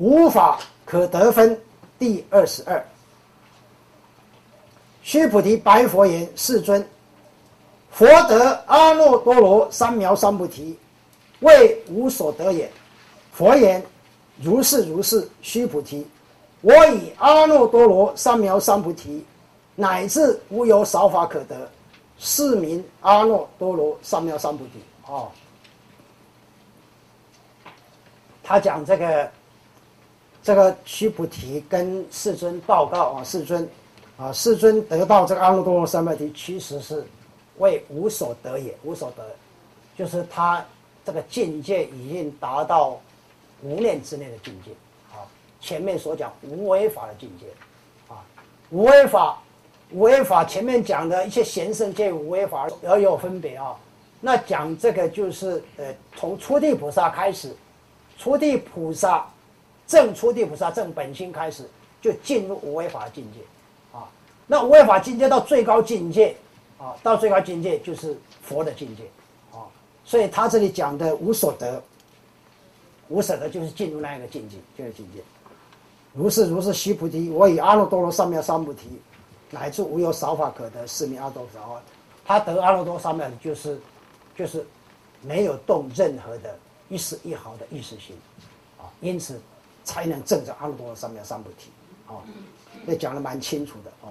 无法可得分第二十二。须菩提白佛言：“世尊，佛得阿耨多罗三藐三菩提，为无所得也。”佛言：“如是如是，须菩提，我以阿耨多罗三藐三菩提，乃至无有少法可得，是名阿耨多罗三藐三菩提。”哦，他讲这个，这个须菩提跟世尊报告啊，世尊。啊，世尊得到这个阿耨多罗三藐提，其实是为无所得也。无所得，就是他这个境界已经达到无念之内的境界。啊，前面所讲无为法的境界，啊，无为法，无为法前面讲的一些贤圣皆无为法而有分别啊。那讲这个就是呃，从初地菩萨开始，初地菩萨正初地菩萨正本心开始，就进入无为法的境界。啊那无为法境界到最高境界，啊，到最高境界就是佛的境界，啊，所以他这里讲的无所得，无所得就是进入那一个境界，就是境界。如是如是，须菩提，我以阿耨多罗三藐三菩提，乃至无有少法可得，是名阿耨多罗。他得阿耨多罗三藐就是，就是没有动任何的一丝一毫的意识心，啊，因此才能证着阿耨多罗三藐三菩提，哦，那讲的蛮清楚的，啊。